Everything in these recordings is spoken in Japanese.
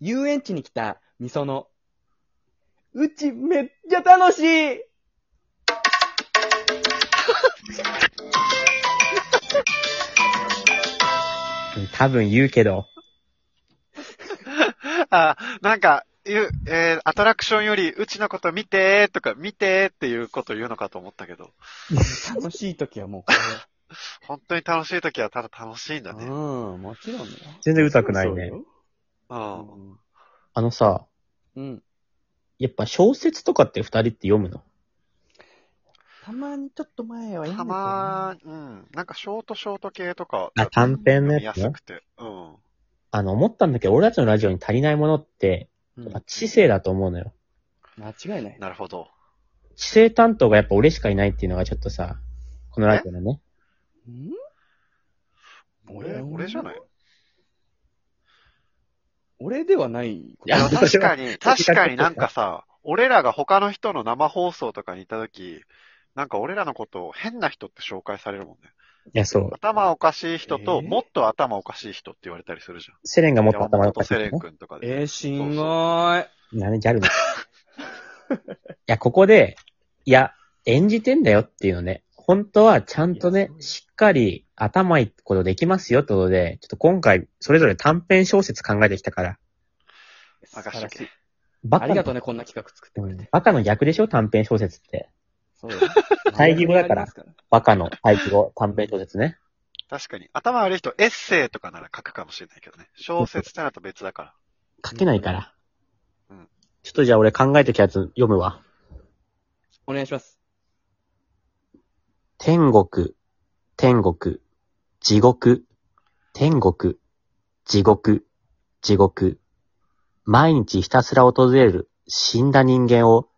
遊園地に来たみその。うちめっちゃ楽しい 多分言うけど。あ、なんか、言う、えー、アトラクションより、うちのこと見てーとか、見てーっていうこと言うのかと思ったけど、楽しい時はもうこれ。本当に楽しい時はただ楽しいんだね。うん、もちろんね。全然歌くないね。うん。うん。あのさ、うん。やっぱ小説とかって二人って読むの？たまにちょっと前は読んでたたまー、うん。なんかショートショート系とか。あ、短編の見ややつね。すくて。うん。あの、思ったんだけど、俺たちのラジオに足りないものって、うんやっぱ知性だと思うのよ。間違いない。なるほど。知性担当がやっぱ俺しかいないっていうのがちょっとさ、このラジオのね。ん？俺、俺じゃない？俺ではない。いやいや、確かに、確かになんかかさ、俺らが他の人の生放送とかに行った時、なんか俺らのことを変な人って紹介されるもんね。いや、そう。頭おかしい人と、えーもっと頭おかしい人って言われたりするじゃん。セレンがもっと頭おかしいセレン。君とかで。えー、しんごーい。何ギャルの？いや、ここで、いや、演じてんだよっていうのね。本当はちゃんとね、しっかり頭いいことできますよってことで、ちょっと今回、それぞれ短編小説考えてきたから。素晴らしい。バありがとうね、こんな企画作ってくれて。バカの逆でしょ？短編小説って。そうだよ。対義語だからバカの対義語、短編小説ね。確かに。頭悪い人、エッセイとかなら書くかもしれないけどね。小説ってなると別だから。書けないから。うんちょっとじゃあ俺考えてきたやつ読むわ。お願いします。天国、天国、地獄、天国、地獄、地獄。毎日ひたすら訪れる死んだ人間を、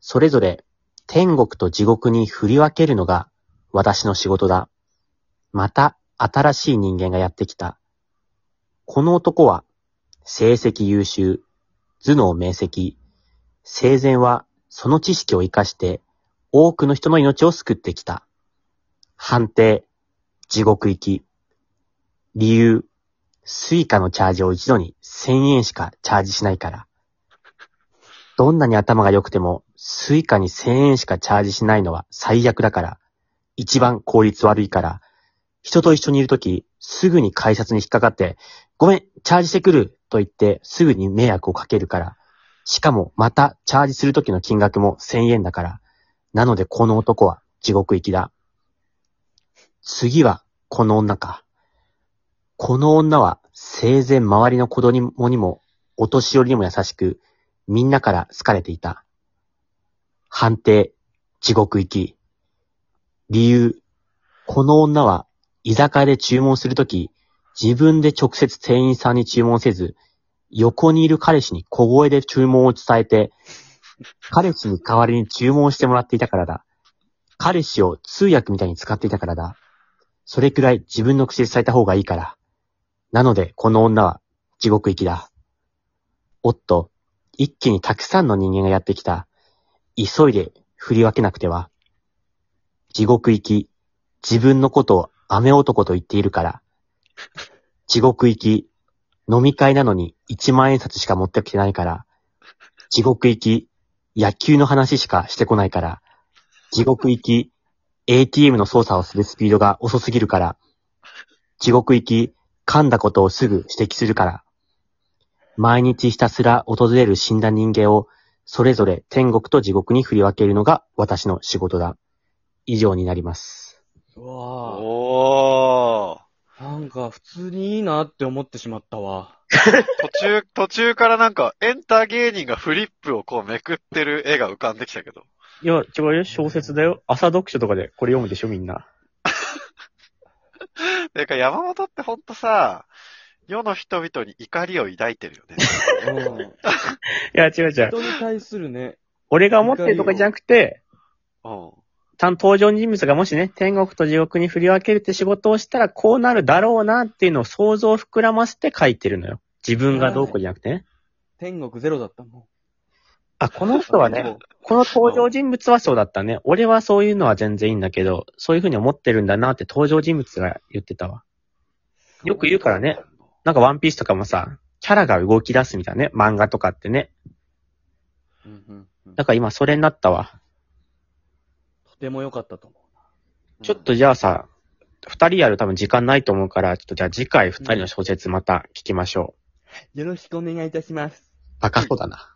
それぞれ天国と地獄に振り分けるのが私の仕事だ。また新しい人間がやってきた。この男は、成績優秀、頭脳明晰、生前はその知識を活かして多くの人の命を救ってきた。判定、地獄行き。理由、 Suica のチャージを一度に1000円しかチャージしないから。どんなに頭が良くても、 Suica に1000円しかチャージしないのは最悪だから。一番効率悪いから。人と一緒にいるとき、すぐに改札に引っかかって、ごめん、チャージしてくると言って、すぐに迷惑をかけるから。しかも、また、チャージするときの金額も1000円だから。なので、この男は地獄行きだ。次は、この女か。この女は、生前周りの子供にも、お年寄りにも優しく、みんなから好かれていた。判定、地獄行き。理由、この女は、居酒屋で注文するとき、自分で直接店員さんに注文せず、横にいる彼氏に小声で注文を伝えて、彼氏に代わりに注文してもらっていたからだ。彼氏を通訳みたいに使っていたからだ。それくらい自分の口で伝えた方がいいから。なので、この女は地獄行きだ。おっと、一気にたくさんの人間がやってきた。急いで振り分けなくては。地獄行き、自分のことを雨男と言っているから。地獄行き、飲み会なのに1万円札しか持ってきてないから。地獄行き、野球の話しかしてこないから。地獄行き、ATM の操作をするスピードが遅すぎるから。地獄行き、噛んだことをすぐ指摘するから。毎日ひたすら訪れる死んだ人間を、それぞれ天国と地獄に振り分けるのが私の仕事だ。以上になります。うわお。なんか、普通にいいなって思ってしまったわ。途中、途中からなんか、エンター芸人がフリップをこうめくってる絵が浮かんできたけど。いや、違うよ。小説だよ。朝読書とかでこれ読むでしょ、みんな。てか山本ってほんとさ、世の人々に怒りを抱いてるよね。うん。いや、違う違う。人に対するね。俺が思ってるとかじゃなくて、うん。登場人物がもしね、天国と地獄に振り分けるって仕事をしたらこうなるだろうなっていうのを想像を膨らませて書いてるのよ。自分がどうこうじゃなくてね。天国ゼロだったもん。あ、この人はね、この登場人物はそうだったね。俺はそういうのは全然いいんだけど、そういうふうに思ってるんだなって登場人物が言ってたわ。よく言うからね。なんかワンピースとかもさ、キャラが動き出すみたいなね、漫画とかってね。うんうんうんだから今それになったわ。とても良かったと思ちょっとじゃあさ、二人やる多分時間ないと思うから、ちょっとじゃあ次回二人の小説また聞きましょう。う。よろしくお願いいたします。バカそうだな。